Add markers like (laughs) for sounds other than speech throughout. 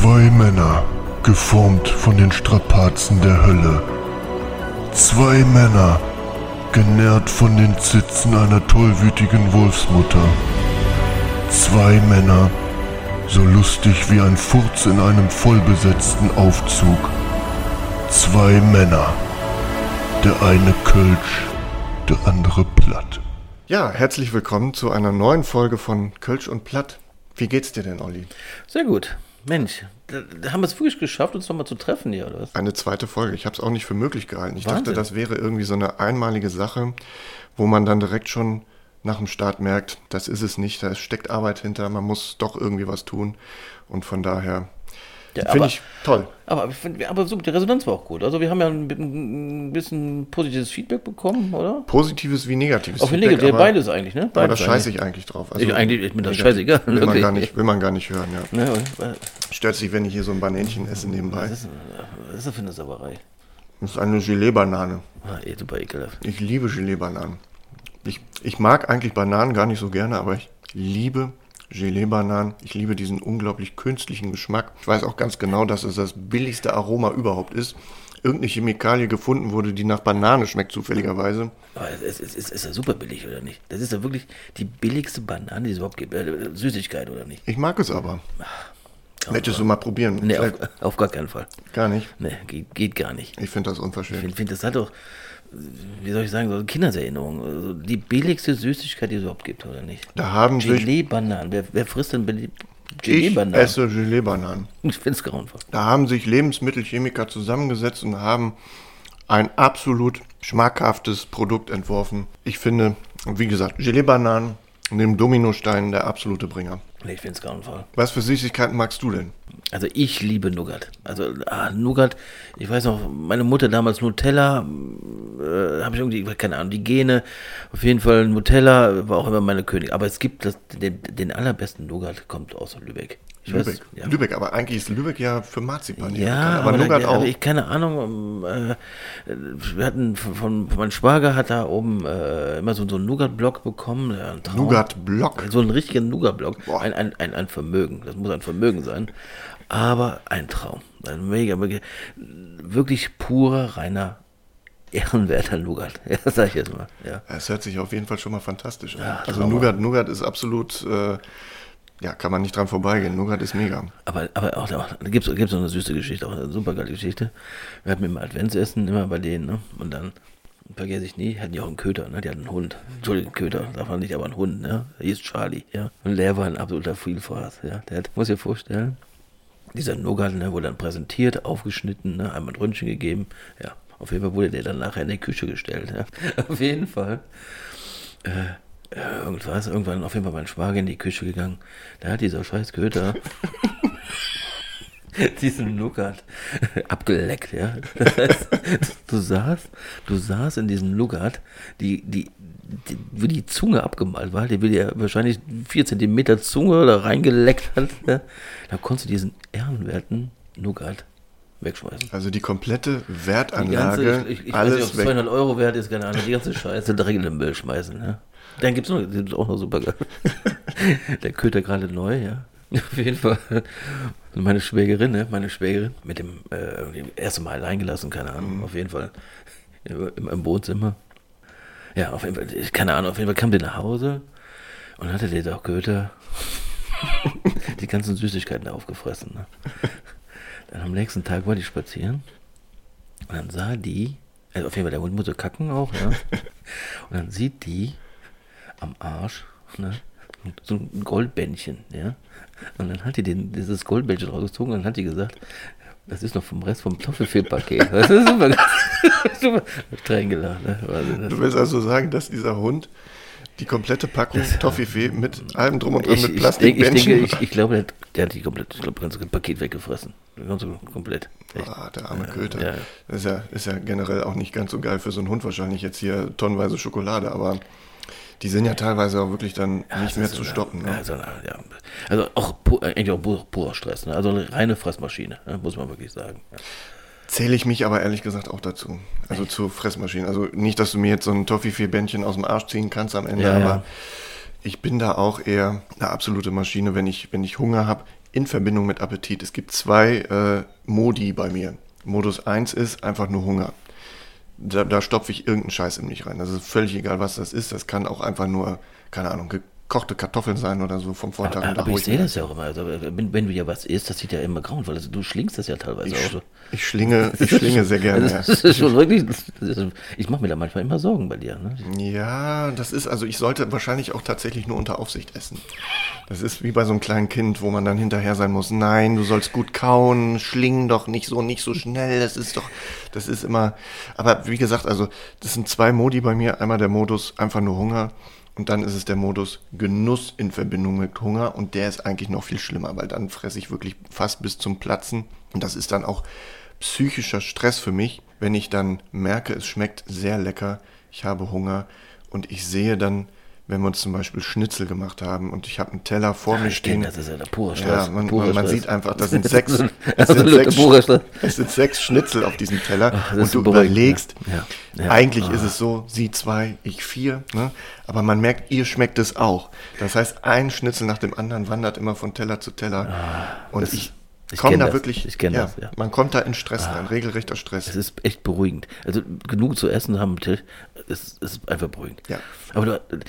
Zwei Männer, geformt von den Strapazen der Hölle. Zwei Männer, genährt von den Zitzen einer tollwütigen Wolfsmutter. Zwei Männer, so lustig wie ein Furz in einem vollbesetzten Aufzug. Zwei Männer, der eine Kölsch, der andere Platt. Ja, herzlich willkommen zu einer neuen Folge von Kölsch und Platt. Wie geht's dir denn, Olli? Sehr gut. Mensch, da, haben wir es wirklich geschafft, uns nochmal zu treffen hier, oder was? Eine zweite Folge. Ich habe es auch nicht für möglich gehalten. Ich Wahnsinn. dachte, das wäre irgendwie so eine einmalige Sache, wo man dann direkt schon nach dem Start merkt, das ist es nicht, da steckt Arbeit hinter, man muss doch irgendwie was tun. Und von daher Ja, finde aber- ich toll. Aber, ich aber so, die Resonanz war auch gut. Also wir haben ja ein, bi- ein bisschen positives Feedback bekommen, oder? Positives wie negatives. Auch Feedback, negativ, aber- beides eigentlich, ne? Aber Beides da scheiße ich eigentlich drauf. Also Ich eigentlich- ist mir das scheißegal, Will man, gar nicht, will man gar nicht hören, ja. Ne? Stört sich, wenn ich hier so ein Banänchen esse nebenbei. was, ist, was ist das für eine Sauerei? Das ist eine Gelee-Banane. Ah, eh, super ekelhaft. Ich liebe Gelee-Bananen. Ich, ich mag eigentlich Bananen gar nicht so gerne, aber ich liebe Gelee-Bananen. Ich liebe diesen unglaublich künstlichen Geschmack. Ich weiß auch ganz genau, dass es das billigste Aroma überhaupt ist. Irgendeine Chemikalie gefunden wurde, die nach Banane schmeckt, zufälligerweise. Aber es, es, es ist ja super billig, oder nicht? Das ist ja wirklich die billigste Banane, die es überhaupt gibt. Äh, Süßigkeit, oder nicht? Ich mag es aber. Möchtest du mal probieren? Nee, auf, auf gar keinen Fall. gar nicht. Nee, geht, geht gar nicht. Ich finde das Ich unverschämt. finde, find, das hat doch, wie soll ich sagen, so Kindheitserinnerung. Also die billigste Süßigkeit, die es überhaupt gibt, oder nicht? Da haben sich... Gelee-Bananen. Wer, wer frisst denn Bele- Ich Gelee-Bananen? esse Gelee-Bananen. (laughs) Ich finde es grauenvoll. Da haben sich Lebensmittelchemiker zusammengesetzt und haben ein absolut schmackhaftes Produkt entworfen. Ich finde, wie gesagt, Gelee-Bananen neben Dominosteinen der absolute Bringer. Nee, ich finde es grauenvoll. Was für Süßigkeiten magst du denn? Also ich liebe Nougat. Also ah, Nougat, ich weiß noch, meine Mutter damals Nutella, äh, habe ich irgendwie, keine Ahnung, die Gene, auf jeden Fall Nutella war auch immer meine König. Aber es gibt das, den, den allerbesten Nougat, kommt aus Lübeck. Lübeck. Ja. Lübeck, aber eigentlich ist Lübeck ja für Marzipan. Ja, aber, aber, Nougat auch. ich keine Ahnung. ähm, Äh, wir hatten von, von mein Schwager hat da oben äh, immer so, so einen Nougat-Block bekommen. Traum. Nougat-Block. So einen richtigen Nougat-Block. Ein, ein, ein, ein Vermögen. Das muss ein Vermögen sein. Aber ein Traum. Ein mega, mega wirklich purer, reiner, ehrenwerter Nougat. (laughs) Ja, das sag ich jetzt mal. Ja. Es hört sich auf jeden Fall schon mal fantastisch an. Ja, also. Nougat, Nougat ist absolut, äh, ja, kann man nicht dran vorbeigehen. Nougat ist mega. Aber, aber auch, auch da gibt es noch eine süße Geschichte, auch eine super geile Geschichte. Wir hatten immer Adventsessen, immer bei denen, ne? Und dann, vergesse ich nie, hatten die auch einen Köter, ne? Die hatten einen Hund. Entschuldigung, Köter, darf man nicht, aber einen Hund, ne? Der hieß Charlie, ja. Und der war ein absoluter Vielfraß, ja. Der hat, muss dir vorstellen, dieser Nougat, ne, wurde dann präsentiert, aufgeschnitten, ne? Einmal ein Röntgen gegeben, ja. Auf jeden Fall wurde der dann nachher in die Küche gestellt, ja. (laughs) Auf jeden Fall. Äh, irgendwas, irgendwann auf jeden Fall mein Schwager in die Küche gegangen. Da hat dieser scheiß Köter (laughs) diesen Nougat abgeleckt, ja. Das heißt, du saßt, du saßt in diesem Nougat, die, die, die, wie die Zunge abgemalt war, die will ja wahrscheinlich vier Zentimeter Zunge da reingeleckt hat, ja. Da konntest du diesen ehrenwerten Nougat wegschmeißen. Also die komplette Die Wertanlage, ganze, ich, ich, ich weiß nicht, alles ob es weg. 200 Euro wert ist, keine Ahnung, die ganze Scheiße direkt in den Müll schmeißen, ja. Dann gibt es auch noch super geil. (laughs) Der Köter gerade neu, ja. Auf jeden Fall. Meine Schwägerin, ne? Meine Schwägerin, mit dem äh, erste Mal allein gelassen, keine Ahnung, auf jeden Fall. Im, Im Wohnzimmer. Ja, auf jeden Fall, keine Ahnung, auf jeden Fall kam der nach Hause und hatte der doch Köter (laughs) die ganzen Süßigkeiten aufgefressen. Ne? Dann am nächsten Tag war die spazieren und dann sah die, also auf jeden Fall der Hund musste kacken auch, ja. (laughs) Und dann sieht die am Arsch, ne, so ein Goldbändchen, ja. Und dann hat die den, dieses Goldbändchen rausgezogen und dann hat die gesagt, das ist noch vom Rest vom Toffifee-Paket. Das ist super. (laughs) super. Tränen gelacht, ne? Du willst also sagen, dass dieser Hund die komplette Packung Toffifee mit allem drum und dran Ich, mit ich, denk, ich Plastikbändchen. denke, ich, ich glaube, der, hat- der hat die komplett, ich glaube, das ganze Paket weggefressen. Das ganze komplett. Echt. Ah, der arme Köter. ja. Das ist ja, ist ja generell auch nicht ganz so geil für so einen Hund wahrscheinlich jetzt hier tonnenweise Schokolade, aber die sind ja teilweise auch wirklich dann nicht Das mehr zu stoppen. Ne? Also, ja. also auch pu- eigentlich auch pur, purer Stress. Ne? Also eine reine Fressmaschine, ne? muss man wirklich sagen. Ja. Zähle ich mich aber ehrlich gesagt auch dazu. Also zu Fressmaschinen. Also nicht, dass du mir jetzt so ein Toffifee-Bändchen aus dem Arsch ziehen kannst am Ende, Ja, aber ja. ich bin da auch eher eine absolute Maschine, wenn ich, wenn ich Hunger habe. in Verbindung mit Appetit. Es gibt zwei äh, Modi bei mir. Modus 1 ist einfach nur Hunger. Da, da stopfe ich irgendeinen Scheiß in mich rein. Das ist völlig egal, was das ist. Das kann auch einfach nur, keine Ahnung, gekochte Kartoffeln sein oder so vom Vortag. Aber, aber ich sehe das ja auch immer. Also, wenn, wenn du ja was isst, das sieht ja immer grauenvoll. Also, du schlingst das ja teilweise auch so. Ich schlinge, ich schlinge sehr gerne. Also, das ist schon wirklich. Ist, ich mache mir da manchmal immer Sorgen bei dir. Ne? Ja, das ist, also ich sollte wahrscheinlich auch tatsächlich nur unter Aufsicht essen. Das ist wie bei so einem kleinen Kind, wo man dann hinterher sein muss, nein, du sollst gut kauen, schling doch nicht so, nicht so schnell, das ist doch, das ist immer, aber wie gesagt, also das sind zwei Modi bei mir, einmal der Modus einfach nur Hunger und dann ist es der Modus Genuss in Verbindung mit Hunger. Und der ist eigentlich noch viel schlimmer, weil dann fresse ich wirklich fast bis zum Platzen. Und das ist dann auch psychischer Stress für mich, wenn ich dann merke, es schmeckt sehr lecker, ich habe Hunger. Und ich sehe dann, wenn wir uns zum Beispiel Schnitzel gemacht haben und ich habe einen Teller vor mir Ich stehen. das ist ja der pure Stress. Ja, man, man, man sieht einfach, da (laughs) sind sechs, es sind sechs, es sind sechs Schnitzel auf diesem Teller Ach, und du überlegst, ja. Ja, ja. eigentlich Ah. ist es so, sie zwei, ich vier, ne? aber man merkt, ihr schmeckt es auch. Das heißt, ein Schnitzel nach dem anderen wandert immer von Teller zu Teller und Ah, das- ich, ich komme da das, wirklich, ich kenn ja, das, ja. Ah. man kommt da in Stress rein, regelrechter Stress. Es ist echt beruhigend. Also genug zu essen haben, es es ist einfach beruhigend. Ja. Aber du,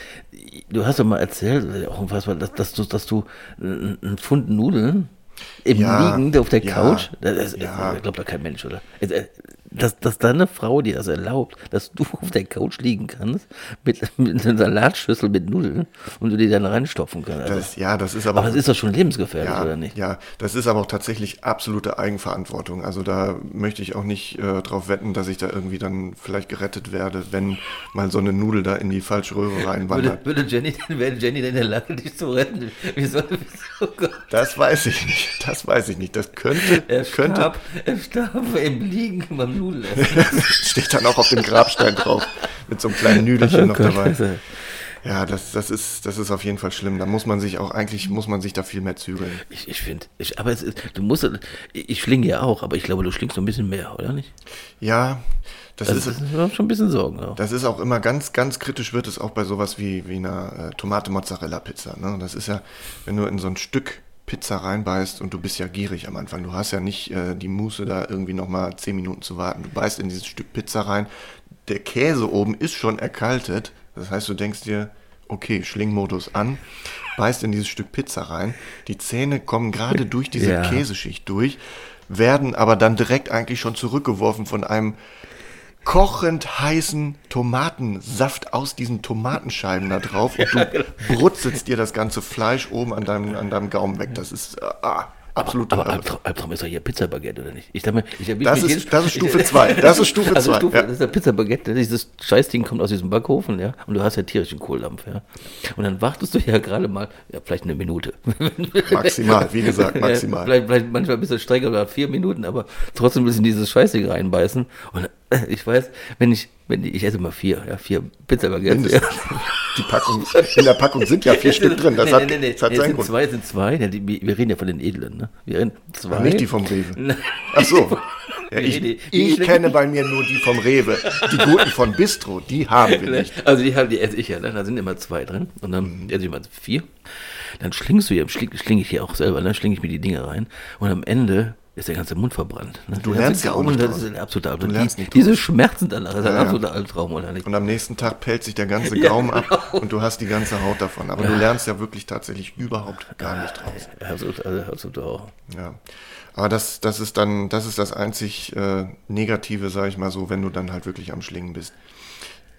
du hast doch mal erzählt, auch unfassbar, dass, dass du, dass du einen Pfund Nudeln im Ja, Liegen auf der Couch, das, das, ja. glaubt doch kein Mensch, oder? Dass, dass deine Frau dir das erlaubt, dass du auf der Couch liegen kannst mit, mit einer Salatschüssel mit Nudeln und du die dann reinstopfen kannst. Also, Das, ja, das ist aber, aber es ist doch schon lebensgefährlich, ja, oder nicht? Ja, das ist aber auch tatsächlich absolute Eigenverantwortung. Also da möchte ich auch nicht äh, drauf wetten, dass ich da irgendwie dann vielleicht gerettet werde, wenn mal so eine Nudel da in die falsche Röhre Würde, reinwandert. würde Jenny, (laughs) wäre Jenny denn in der Lage, dich zu retten? Wieso? wieso Gott? Das weiß ich nicht. Das weiß ich nicht. Das könnte, Er könnte, starb, er starb im Liegen beim Nudeln. (laughs) steht dann auch auf dem Grabstein drauf, mit so einem kleinen Nüdelchen noch dabei. Also, Ja, das, das ist, das ist auf jeden Fall schlimm. Da muss man sich auch, eigentlich muss man sich da viel mehr zügeln. Ich, ich finde, ich, aber es ist, du musst, ich schlinge ja auch, aber ich glaube, du schlingst noch ein bisschen mehr, oder nicht? Ja, das Das ist, ist, schon ein bisschen Sorgen auch. Das ist auch immer ganz, ganz kritisch wird es auch bei sowas wie, wie einer äh, Tomate-Mozzarella-Pizza. Ne? Das ist ja, wenn du in so ein Stück Pizza reinbeißt und du bist ja gierig am Anfang. Du hast ja nicht äh, die Muße, da irgendwie nochmal zehn Minuten zu warten. Du beißt in dieses Stück Pizza rein. Der Käse oben ist schon erkaltet. Das heißt, du denkst dir, okay, Schlingmodus an, beißt in dieses Stück Pizza rein. Die Zähne kommen gerade durch diese Ja. Käseschicht durch, werden aber dann direkt eigentlich schon zurückgeworfen von einem kochend heißen Tomatensaft aus diesen Tomatenscheiben da drauf und du genau. brutzelst dir das ganze Fleisch oben an deinem, an deinem Gaumen weg. Das ist äh, ah, absolut Aber Hölle. Albtraum, Albtraum ist doch hier Pizza-Baguette, oder nicht? Ich mal, ich erwische Das ist- jedes- das ist Stufe zwei. (laughs) Das ist Stufe also zwei, Stufe, ja. Das ist der Pizza-Baguette, dieses Scheißding kommt aus diesem Backofen, ja, und du hast ja tierischen Kohldampf, ja. Und dann wartest du ja gerade mal, ja, vielleicht eine Minute. (laughs) Maximal, wie gesagt, maximal. vielleicht, vielleicht manchmal ein bisschen strenger oder vier Minuten, aber trotzdem müssen dieses Scheißding reinbeißen. Und (laughs) ich weiß, wenn ich, wenn ich, ich esse mal vier, ja, vier Pizza-Baguettes. Ja. (laughs) Die Packung, in der Packung sind ja vier (laughs) Stück drin. Das nee, hat, nee, nee, das hat nee, sind Grund. zwei, sind zwei. Ja, die, wir reden ja von den Edlen, ne? Wir reden zwei. Ach, nicht die vom Rewe. Ach so. Ja, ich nee, ich kenne bei mir nur die vom Rewe. Die guten von Bistro, die haben wir nicht. Also die, haben, die esse ich ja, ne? da sind immer zwei drin und dann esse ich mal vier. Dann schlingst du hier, schling, schlinge ich hier auch selber, dann schlinge ich mir die Dinge rein und am Ende ist der ganze Mund verbrannt. Ne? Du Der lernst ja auch nicht das ist ein absoluter Du Albtraum. lernst nicht diese Schmerzen danach, ist ein Ja, ja. absoluter Albtraum, oder nicht? Und am nächsten Tag pellt sich der ganze (laughs) Ja, Gaumen genau. ab und du hast die ganze Haut davon. Aber du lernst ja wirklich tatsächlich überhaupt gar nicht draus. Ja, absolut, also, absolut auch. Ja. Aber das, das ist dann, das ist das einzig äh, Negative, sage ich mal so, wenn du dann halt wirklich am Schlingen bist.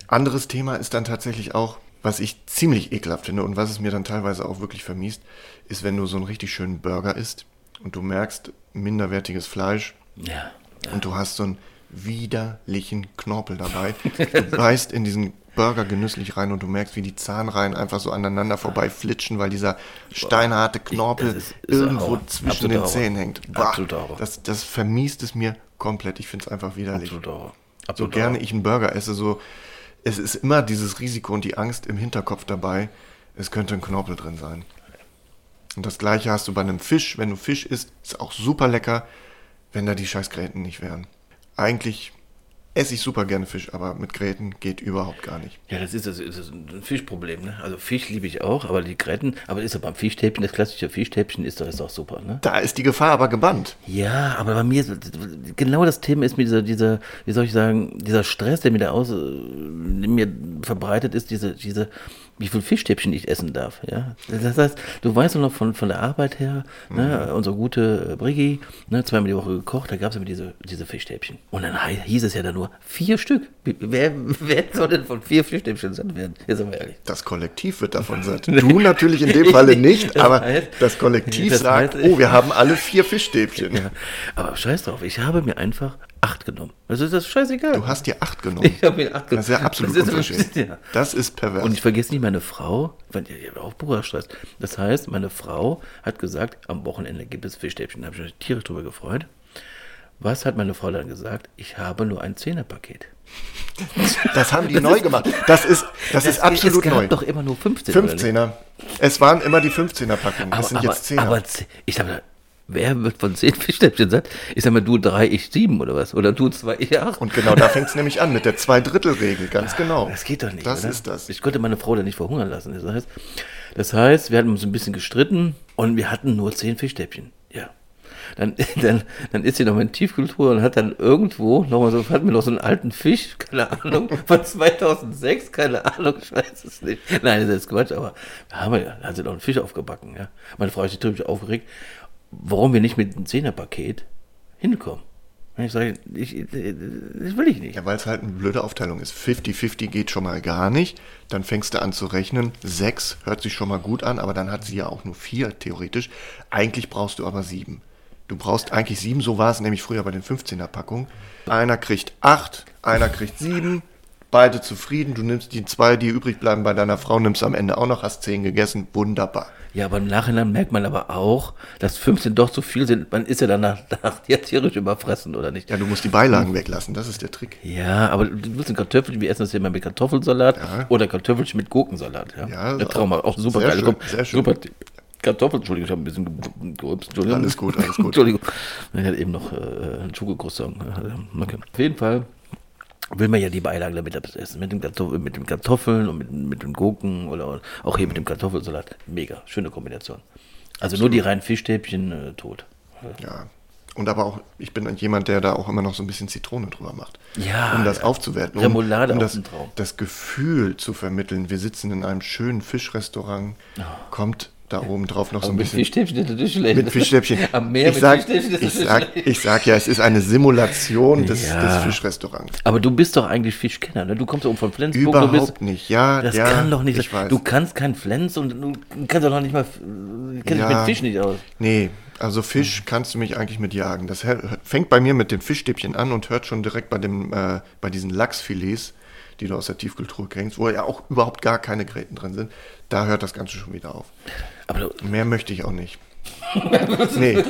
Anderes Thema ist dann tatsächlich auch, was ich ziemlich ekelhaft finde und was es mir dann teilweise auch wirklich vermiest, ist, wenn du so einen richtig schönen Burger isst und du merkst minderwertiges Fleisch Ja. und du hast so einen widerlichen Knorpel dabei. Du (laughs) beißt in diesen Burger genüsslich rein und du merkst, wie die Zahnreihen einfach so aneinander vorbei flitschen, weil dieser steinharte Knorpel das ist- ist irgendwo Horror. zwischen Absoluter den Horror. Zähnen hängt. Bah, das, das vermiest es mir komplett. Ich finde es einfach widerlich. Absolut. So Absolut gerne ich einen Burger esse, so es ist immer dieses Risiko und die Angst im Hinterkopf dabei, es könnte ein Knorpel drin sein. Und das gleiche hast du bei einem Fisch. Wenn du Fisch isst, ist auch super lecker, wenn da die Scheißgräten nicht wären. Eigentlich esse ich super gerne Fisch, aber mit Gräten geht überhaupt gar nicht. Ja, das ist, das ist ein Fischproblem, ne? Also Fisch liebe ich auch, aber die Gräten, aber ist ja beim Fischstäbchen, das klassische Fischstäbchen ist doch, ist doch super, ne? Da ist die Gefahr aber gebannt. Ja, aber bei mir, genau das Thema ist mir dieser, dieser, wie soll ich sagen, dieser Stress, der mir da aus, in mir verbreitet ist, diese, diese, wie viel Fischstäbchen ich essen darf, ja. Das heißt, du weißt doch noch von, von der Arbeit her, ne, unsere gute Briggi, ne, zweimal die Woche gekocht, da gab es immer diese, diese Fischstäbchen. Und dann hieß es ja dann nur, vier Stück. Wer, wer soll denn von vier Fischstäbchen satt werden? Jetzt sind wir ehrlich. Das Kollektiv wird davon (laughs) satt. Du natürlich in dem (laughs) Falle nicht, Das aber heißt- das Kollektiv das sagt, heißt- oh, wir haben alle vier Fischstäbchen. Ja, aber scheiß drauf, ich habe mir einfach acht genommen. Also ist das scheißegal. Du hast dir acht genommen. (laughs) ich habe mir acht genommen. Das ist ja absolut Das ist- ja. Das ist pervers. Und ich vergesse nicht meine Frau, weil hat auch purer Stress. Das heißt, meine Frau hat gesagt, am Wochenende gibt es Fischstäbchen. Da habe ich mich tierisch drüber gefreut. Was hat meine Frau dann gesagt? Ich habe nur ein Zehnerpaket. (laughs) das haben die neu gemacht. Das ist, das ist absolut es gab neu. doch immer nur 15. oder nicht? 15er. Es waren immer die 15er-Packungen. Das Aber, sind aber, jetzt 10er. aber ich mal, wer wird von zehn Fischstäbchen satt? Ich sag mal, du drei, ich sieben oder was? Oder du zwei, ich acht? Und genau da fängt es nämlich an, mit der Zweidrittelregel, ganz genau. Das geht doch nicht. Das oder? ist das. Ich konnte meine Frau da nicht verhungern lassen. Das heißt, das heißt, wir hatten uns ein bisschen gestritten und wir hatten nur zehn Fischstäbchen. Ja. Dann, (laughs) dann, dann ist sie noch in Tiefkultur und hat dann irgendwo nochmal so, hat mir noch so einen alten Fisch, keine Ahnung, von 2006, keine Ahnung, ich weiß es nicht. Nein, das ist Quatsch, aber da haben wir, da hat sie noch einen Fisch aufgebacken, ja. Meine Frau sich natürlich aufgeregt, warum wir nicht mit einem Zehnerpaket hinkommen. Und ich sage, ich, das will ich nicht. Ja, weil es halt eine blöde Aufteilung ist. 50-50 geht schon mal gar nicht. Dann fängst du an zu rechnen. Sechs hört sich schon mal gut an, aber dann hat sie ja auch nur vier theoretisch. Eigentlich brauchst du aber sieben. Du brauchst eigentlich sieben, so war es nämlich früher bei den 15er-Packungen. Einer kriegt acht, einer kriegt sieben, beide zufrieden. Du nimmst die zwei, die übrig bleiben bei deiner Frau, nimmst am Ende auch noch, hast zehn gegessen. Wunderbar. Ja, aber im Nachhinein merkt man aber auch, dass 15 doch zu viel sind. Man ist ja danach, (laughs) danach ja tierisch überfressen, oder nicht? Ja, du musst die Beilagen weglassen, das ist der Trick. Ja, aber du willst ein Kartoffelchen, wir essen das ja immer mit Kartoffelsalat oder Kartoffelchen mit Gurkensalat. Ja, Ja, der Traum auch super sehr geil. schön, Komm, sehr schön. Super Kartoffeln, Entschuldigung, ich habe ein bisschen ge- gerülpst. Entschuldigung. Alles gut, alles gut. (laughs) Entschuldigung. Ich hatte eben noch äh, einen Schokocroissant. Okay. Auf jeden Fall will man ja die Beilagen damit essen. Mit, dem Kartoffel, mit den Kartoffeln und mit, mit den Gurken oder auch hier mit dem Kartoffelsalat. Mega, schöne Kombination. Also nur die reinen Fischstäbchen äh, tot. Ja. Und aber auch, ich bin jemand, der da auch immer noch so ein bisschen Zitrone drüber macht. Ja, Um das ja. aufzuwerten. Um, Remoulade um das, Traum. das Gefühl zu vermitteln. Wir sitzen in einem schönen Fischrestaurant. Kommt da oben drauf noch so ein mit bisschen. Fischstäbchen ist natürlich schlecht. Mit Fischstäbchen. (laughs) Am Meer ich mit sag, Fischstäbchen ist ich, sag, schlecht. ich sag ja, es ist eine Simulation des, Ja. des Fischrestaurants. Aber du bist doch eigentlich Fischkenner, ne? Du kommst doch von Flensburg. du Überhaupt bist, nicht. Ja, Das ja, kann doch nicht ich sein. Du kannst kein Flens und du kannst doch noch nicht mal, äh, kennst Ja. mit Fisch nicht aus. Nee, also Fisch kannst du mich eigentlich mit jagen. Das fängt bei mir mit den Fischstäbchen an und hört schon direkt bei, dem, äh, bei diesen Lachsfilets, die du aus der Tiefkultur kriegst, wo ja auch überhaupt gar keine Gräten drin sind. Da hört das Ganze schon wieder auf. Aber Mehr möchte ich auch nicht. (laughs) nee,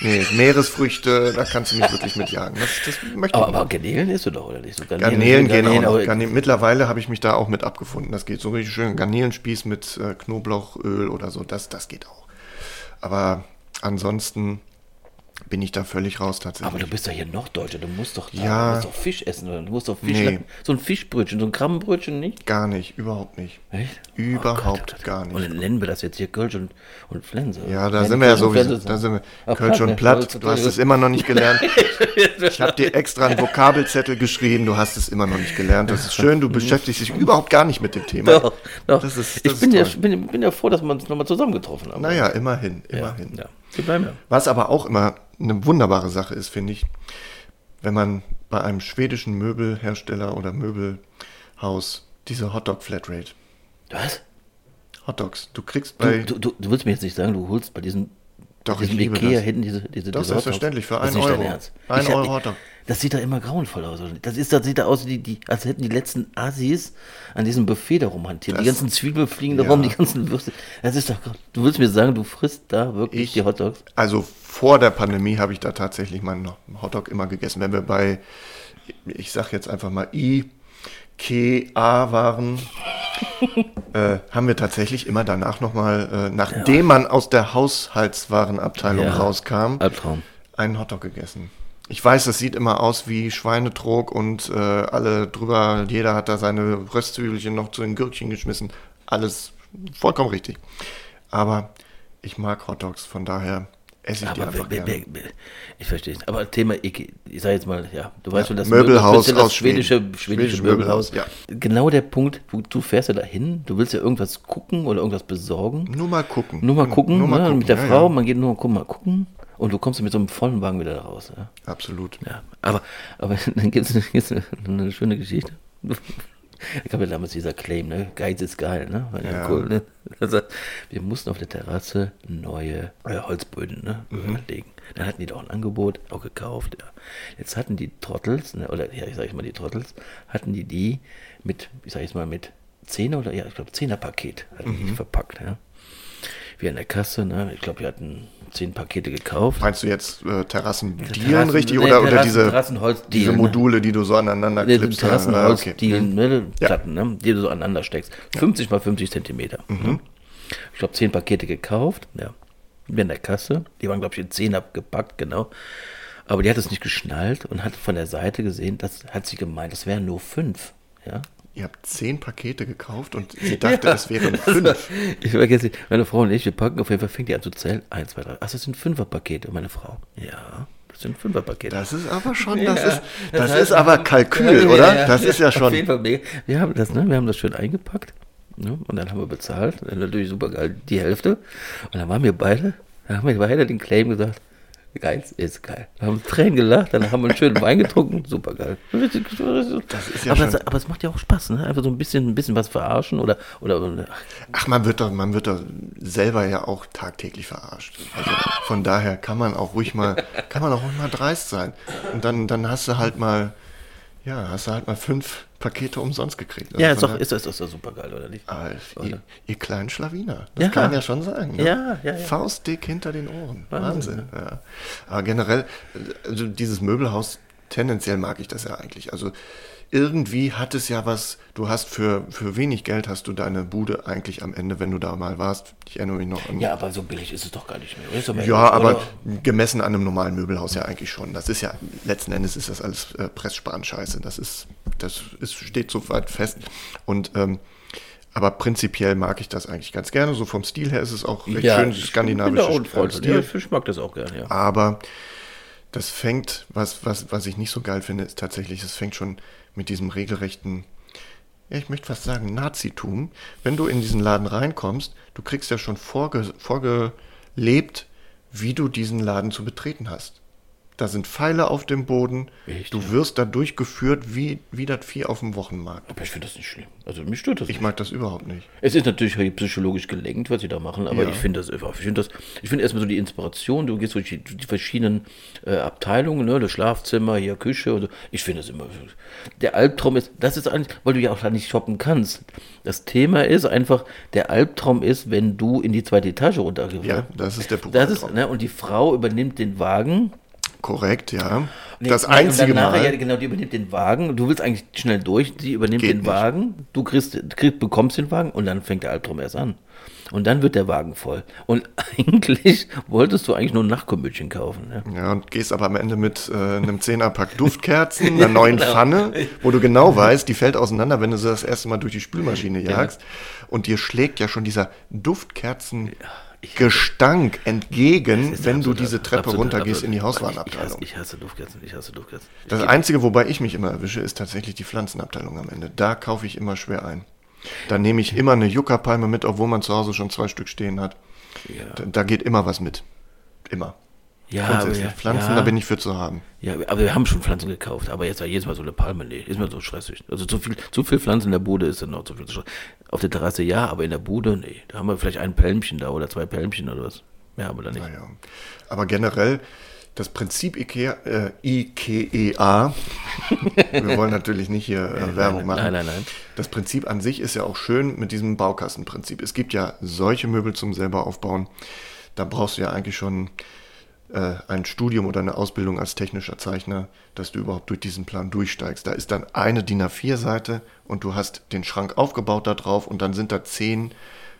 nee, Meeresfrüchte, da kannst du mich wirklich mit jagen. Das, das möchte aber, ich aber. Garnelen isst du doch, oder nicht? So Garnelen gehen auch noch. aber- Garnelen, mittlerweile habe ich mich da auch mit abgefunden. Das geht so richtig schön. Garnelenspieß mit äh, Knoblauchöl oder so, das, das geht auch. Aber ansonsten bin ich da völlig raus tatsächlich. Aber du bist doch hier Norddeutscher, du musst doch, Ja. du musst doch Fisch essen, oder? Du musst doch Fisch, Nee. so ein Fischbrötchen, so ein Krabbenbrötchen nicht? Gar nicht, überhaupt nicht. Echt? Überhaupt Oh Gott, gar Und nicht. dann nennen wir das jetzt hier Kölsch und, und Flense. Ja, da Nein, sind wir ja und sowieso. Da sind wir. Ach, Kölsch und ja, platt. Du hast es immer noch nicht gelernt. (laughs) Ich habe dir extra einen Vokabelzettel geschrieben. Du hast es immer noch nicht gelernt. Das ist schön. Du beschäftigst dich überhaupt gar nicht mit dem Thema. Doch, doch. Das ist- ich das bin, ist ja, bin, bin ja froh, dass wir uns nochmal zusammengetroffen haben. Naja, immerhin, ja, immerhin. ja. Wir bleiben ja. Was aber auch immer eine wunderbare Sache ist, finde ich, wenn man bei einem schwedischen Möbelhersteller oder Möbelhaus diese Hotdog Flatrate. Was? Hotdogs. Du kriegst bei. Du, du, du willst mir jetzt nicht sagen, du holst bei diesen, Doch, ich liebe Ikea das. hinten diese, diese, Doch, diese selbstverständlich, für Hotdogs. Das einen ist nicht dein Euro. Ernst. Ein Euro Hotdog. Das sieht da immer grauenvoll aus. Das, ist, das sieht da aus, die, die, als hätten die letzten Assis an diesem Buffet da rumhantiert. Die ganzen Zwiebeln fliegen da Ja. rum, die ganzen Würste. Das ist doch, du willst mir sagen, du frisst da wirklich Ich- die Hotdogs? Also vor der Pandemie habe ich da tatsächlich meinen Hotdog immer gegessen. Wenn wir bei, ich sag jetzt einfach mal IKEA waren, äh, haben wir tatsächlich immer danach nochmal, äh, nachdem man aus der Haushaltswarenabteilung Ja. rauskam, Albtraum. einen Hotdog gegessen. Ich weiß, das sieht immer aus wie Schweinetrog und äh, alle drüber, jeder hat da seine Röstzwiebelchen noch zu den Gürkchen geschmissen. Alles vollkommen richtig. Aber ich mag Hotdogs, von daher esse ich die Aber einfach wer, ich verstehe es. Aber Thema Ikea, ich sage jetzt mal, ja, du weißt schon, das Möbelhaus das, das aus schwedische, schwedische Schwedische Möbelhaus. Möbelhaus, Genau der Punkt, wo du fährst ja dahin, du willst ja irgendwas gucken oder irgendwas besorgen. Nur mal gucken. Nur mal gucken, Nur mal ne, gucken. mit der ja, Frau, Ja, man geht nur guck mal gucken und du kommst mit so einem vollen Wagen wieder raus. Ja. absolut. Ja, aber, aber (laughs) dann gibt es eine, eine schöne Geschichte. Da gab ja damals dieser Claim, ne? Geiz ist geil, ne? War ja, cool, ne? Also, wir mussten auf der Terrasse neue äh, Holzböden ne? Mhm. legen. Dann hatten die doch ein Angebot, auch gekauft, ja. Jetzt hatten die Trottels, ne? oder ja, ich sage mal die Trottels, hatten die die mit, ich sage jetzt mal mit Zehner oder, ja, ich glaube Zehner-Paket hatten die Mhm. verpackt, ja. Wir an der Kasse, ne? Ich glaube, wir hatten zehn Pakete gekauft. Meinst du jetzt äh, Terrassendielen Terrassen- richtig nee, oder, oder Terrassen- diese, Terrassenholzdielen, diese ne? Module, die du so aneinander Ne, klippst? Terrassenholz, Ah, okay. die Mhm. ne, Ja. Platten, ne, die du so aneinander steckst. 50 mal 50 Zentimeter. Ne? Ich glaube, 10 Pakete gekauft. Ja. Wir in der Kasse. Die waren, glaube ich, in 10 abgepackt, genau. Aber die hat es nicht geschnallt und hat von der Seite gesehen, das hat sie gemeint, das wären nur 5. Ja. Ihr habt zehn Pakete gekauft und sie dachte, es wären fünf. Ich vergesse nicht, meine Frau und ich, wir packen auf jeden Fall, fängt die an zu zählen. 1, 2, 3. Ach, das sind Fünferpakete. Und meine Frau, ja, das sind Fünferpakete. Das ist aber schon, das Ja, ist, das das heißt, ist aber Kalkül, Ja, oder? ja, Das ist ja Auf schon. jeden Fall mega. Wir haben das, ne? Wir haben das schön eingepackt. Ne? Und dann haben wir bezahlt. Dann natürlich super geil, die Hälfte. Und dann waren wir beide, dann haben wir beide den Claim gesagt. Geil ist geil. Wir haben Tränen gelacht, dann haben wir einen schönen Wein getrunken. Super geil. Ja aber, aber es macht ja auch Spaß, ne? Einfach so ein bisschen, ein bisschen was verarschen oder, oder, ach, Ach, man wird doch, man wird doch selber ja auch tagtäglich verarscht. Also von daher kann man auch ruhig mal, kann man auch ruhig mal dreist sein. Und dann, dann hast du halt mal, ja, hast du halt mal fünf Pakete umsonst gekriegt. Also ja, ist doch, ist, ist, ist doch super geil, oder nicht? Ah, ihr, Oder? ihr kleinen Schlawiner. Das Ja. kann man ja schon sagen. Ne? Ja, ja, ja. Faustdick hinter den Ohren. Wahnsinn, Wahnsinn. ja. Aber generell, also dieses Möbelhaus, tendenziell mag ich das ja eigentlich. Also irgendwie hat es ja was, du hast für, für wenig Geld hast du deine Bude eigentlich am Ende, wenn du da mal warst. Ich erinnere mich noch an. Ja, aber so billig ist es doch gar nicht mehr. Mehr Ja, oder? aber gemessen an einem normalen Möbelhaus ja eigentlich schon. Das ist ja, letzten Endes ist das alles äh, Pressspan-Scheiße. Das ist, das ist, steht so weit fest. Und, ähm, aber prinzipiell mag ich das eigentlich ganz gerne. So vom Stil her ist es auch recht schön Freund von. Stil. Ja, ich mag das auch gerne, ja. Aber das fängt, was, was, was ich nicht so geil finde, ist tatsächlich, es fängt schon mit diesem regelrechten, ich möchte fast sagen, Nazitum. Wenn du in diesen Laden reinkommst, du kriegst ja schon vorge, vorgelebt, wie du diesen Laden zu betreten hast. Da sind Pfeile auf dem Boden, Echt, du wirst da durchgeführt wie, wie das Vieh auf dem Wochenmarkt. Aber ich finde das nicht schlimm. Also mich stört das Ich nicht. mag das überhaupt nicht. Es ist natürlich psychologisch gelenkt, was sie da machen, aber Ja. ich finde das einfach. Ich finde das, ich finde erstmal so die Inspiration, du gehst durch die, die verschiedenen äh, Abteilungen, ne, das Schlafzimmer, hier Küche und so. Ich finde das immer. Der Albtraum ist, das ist eigentlich, weil du ja auch da nicht shoppen kannst. Das Thema ist einfach, der Albtraum ist, wenn du in die zweite Etage runtergehst. Ja, das ist der Das ist, Albtraum. ne, und die Frau übernimmt den Wagen. Korrekt, ja. Nee, das nee, einzige nachher, Mal. Ja, genau, die übernimmt den Wagen. Du willst eigentlich schnell durch, die übernimmt Geht den nicht. Wagen. Du kriegst, kriegst, bekommst den Wagen und dann fängt der Albtraum erst an. Und dann wird der Wagen voll. Und (laughs) eigentlich wolltest du eigentlich nur ein Nachkommötchen kaufen. Ne? Ja, und gehst aber am Ende mit äh, einem Zehnerpack (laughs) Duftkerzen, einer neuen Genau. Pfanne, wo du genau (laughs) weißt, die fällt auseinander, wenn du sie das erste Mal durch die Spülmaschine jagst. Und dir schlägt ja schon dieser Duftkerzen-Gestank entgegen, Das ist wenn du absolut- diese Treppe absolut- runtergehst absolut- in die Ich hasse, Hauswarenabteilung. ich hasse Duftkerzen, ich hasse Duftkerzen. Das Einzige, wobei ich mich immer erwische, ist tatsächlich die Pflanzenabteilung am Ende. Da kaufe ich immer schwer ein. Da nehme ich immer eine Juckerpalme mit, obwohl man zu Hause schon zwei Stück stehen hat. Ja. Da, da geht immer was mit. Immer. Ja, aber, Grundsätzlich. ja, Pflanzen, ja, da bin ich für zu haben. ja, aber wir haben schon Pflanzen gekauft, aber jetzt war jedes Mal so eine Palme, nee, ist mir so stressig. Also zu viel, zu viel Pflanzen in der Bude ist dann noch zu viel Stress. Auf der Terrasse ja, aber in der Bude, nee. Da haben wir vielleicht ein Pelmchen da oder zwei Pelmchen oder was. Mehr haben wir da nicht. Naja. Aber generell, das Prinzip IKEA, äh, IKEA, (laughs) wir wollen natürlich nicht hier äh, Werbung machen. nein, nein, nein. Das Prinzip an sich ist ja auch schön mit diesem Baukastenprinzip. Es gibt ja solche Möbel zum selber aufbauen. Da brauchst du ja eigentlich schon äh, ein Studium oder eine Ausbildung als technischer Zeichner, dass du überhaupt durch diesen Plan durchsteigst. Da ist dann eine DIN A4-Seite und du hast den Schrank aufgebaut da drauf und dann sind da zehn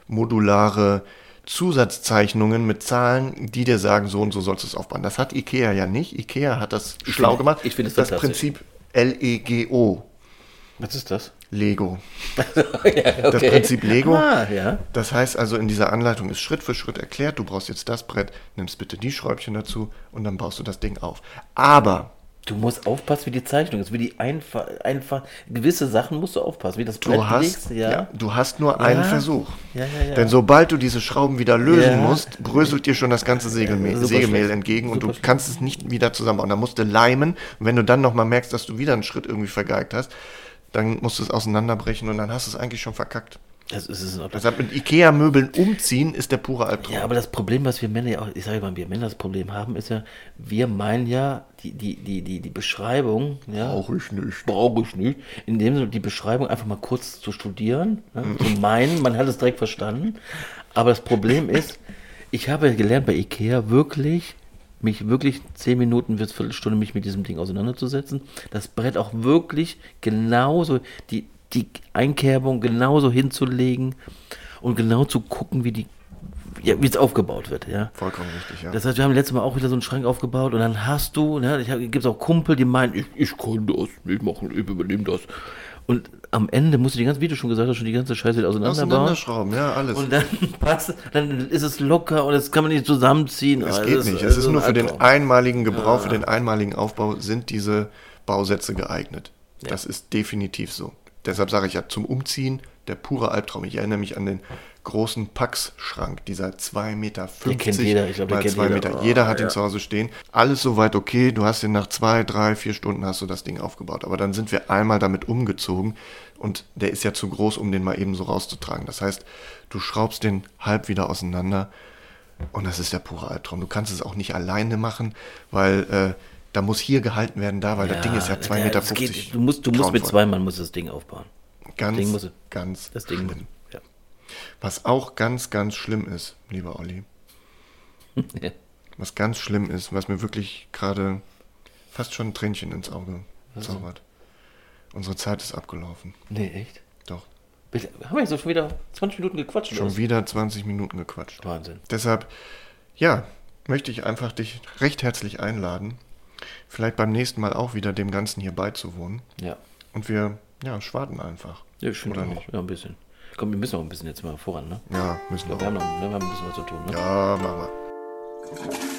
modulare Zusatzzeichnungen mit Zahlen, die dir sagen, so und so sollst du es aufbauen. Das hat Ikea ja nicht. Ikea hat das schlau finde- gemacht. ich finde es das fantastisch. Prinzip L-E-G-O. Was ist das? Lego. (laughs) ja, Das Prinzip Lego. Ah, ja. Das heißt also, in dieser Anleitung ist Schritt für Schritt erklärt, du brauchst jetzt das Brett, nimmst bitte die Schräubchen dazu und dann baust du das Ding auf. Aber Du musst aufpassen, wie die Zeichnung ist, wie die einfach, einfach, gewisse Sachen musst du aufpassen, wie das Brett du hast, legst, ja. du hast nur einen Ja. Versuch. Ja, ja, ja. Denn sobald du diese Schrauben wieder lösen Ja. musst, bröselt dir schon das ganze Sägemehl, Ja, super Sägemehl entgegen und Super du schlecht. kannst es nicht wieder zusammenbauen. Da musst du leimen und wenn du dann nochmal merkst, dass du wieder einen Schritt irgendwie vergeigt hast, dann musst du es auseinanderbrechen und dann hast du es eigentlich schon verkackt. Das ist es. Deshalb mit Ikea-Möbeln umziehen ist der pure Albtraum. Ja, aber das Problem, was wir Männer ja auch, ich sage mal, wir Männer das Problem haben, ist ja, wir meinen ja, die, die, die, die, die Beschreibung, ja. Brauche ich nicht. Brauche ich nicht. In dem Sinne, die Beschreibung einfach mal kurz zu studieren, ne, zu meinen, man hat es direkt verstanden. Aber das Problem ist, ich habe gelernt bei Ikea wirklich, mich wirklich zehn Minuten bis Viertelstunde mich mit diesem Ding auseinanderzusetzen. Das Brett auch wirklich genauso, die, die Einkerbung genauso hinzulegen und genau zu gucken, wie die, ja, wie es aufgebaut wird, ja. Vollkommen richtig, ja. Das heißt, wir haben letztes Mal auch wieder so einen Schrank aufgebaut und dann hast du, ne, ich gibt es auch Kumpel, die meinen, ich, ich kann das, ich mache, ich übernehme das. Und am Ende musst du die ganze, wie du schon gesagt hast, schon die ganze Scheiße wieder auseinanderbauen. Auseinanderschrauben, ja, alles. Und dann (laughs) passt, dann ist es locker und das kann man nicht zusammenziehen. Es Also geht das nicht. Es ist nur für den einmaligen Gebrauch, für den einmaligen Aufbau sind diese Bausätze geeignet. Das ist definitiv so. Deshalb sage ich ja, zum Umziehen der pure Albtraum. Ich erinnere mich an den großen Pax-Schrank, dieser 2,50 Meter Den kennt jeder. Ich glaub, den mal kennt 2 jeder. Meter. Oh, jeder hat ihn ja. zu Hause stehen. Alles soweit okay. Du hast ihn nach zwei, drei, vier Stunden hast du das Ding aufgebaut. Aber dann sind wir einmal damit umgezogen und der ist ja zu groß, um den mal eben so rauszutragen. Das heißt, du schraubst den halb wieder auseinander und das ist der pure Albtraum. Du kannst es auch nicht alleine machen, weil äh, da muss hier gehalten werden, da, weil das Ding ist ja 2,50 ja, Meter. es geht- Du musst, du musst mit zwei Mann musst du das Ding aufbauen. Ganz, Ding muss- ganz Das Ding. schlimm. Was auch ganz, ganz schlimm ist, lieber Olli, (laughs) Ja. was ganz schlimm ist, was mir wirklich gerade fast schon ein Tränchen ins Auge zaubert. Unsere Zeit ist abgelaufen. Nee, echt? Doch. Haben wir jetzt schon wieder 20 Minuten gequatscht? oder Schon wieder 20 Minuten gequatscht. Wahnsinn. Deshalb, ja, möchte ich einfach dich recht herzlich einladen, vielleicht beim nächsten Mal auch wieder dem Ganzen hier beizuwohnen. Ja. Und wir, ja, schwaden einfach. Ja, ich finde auch. nicht? Ja, ein bisschen. Komm, wir müssen auch ein bisschen jetzt mal voran, ne? Ja, müssen Wir wir. haben noch wir haben ein bisschen was zu tun, ne? Ja, machen wir.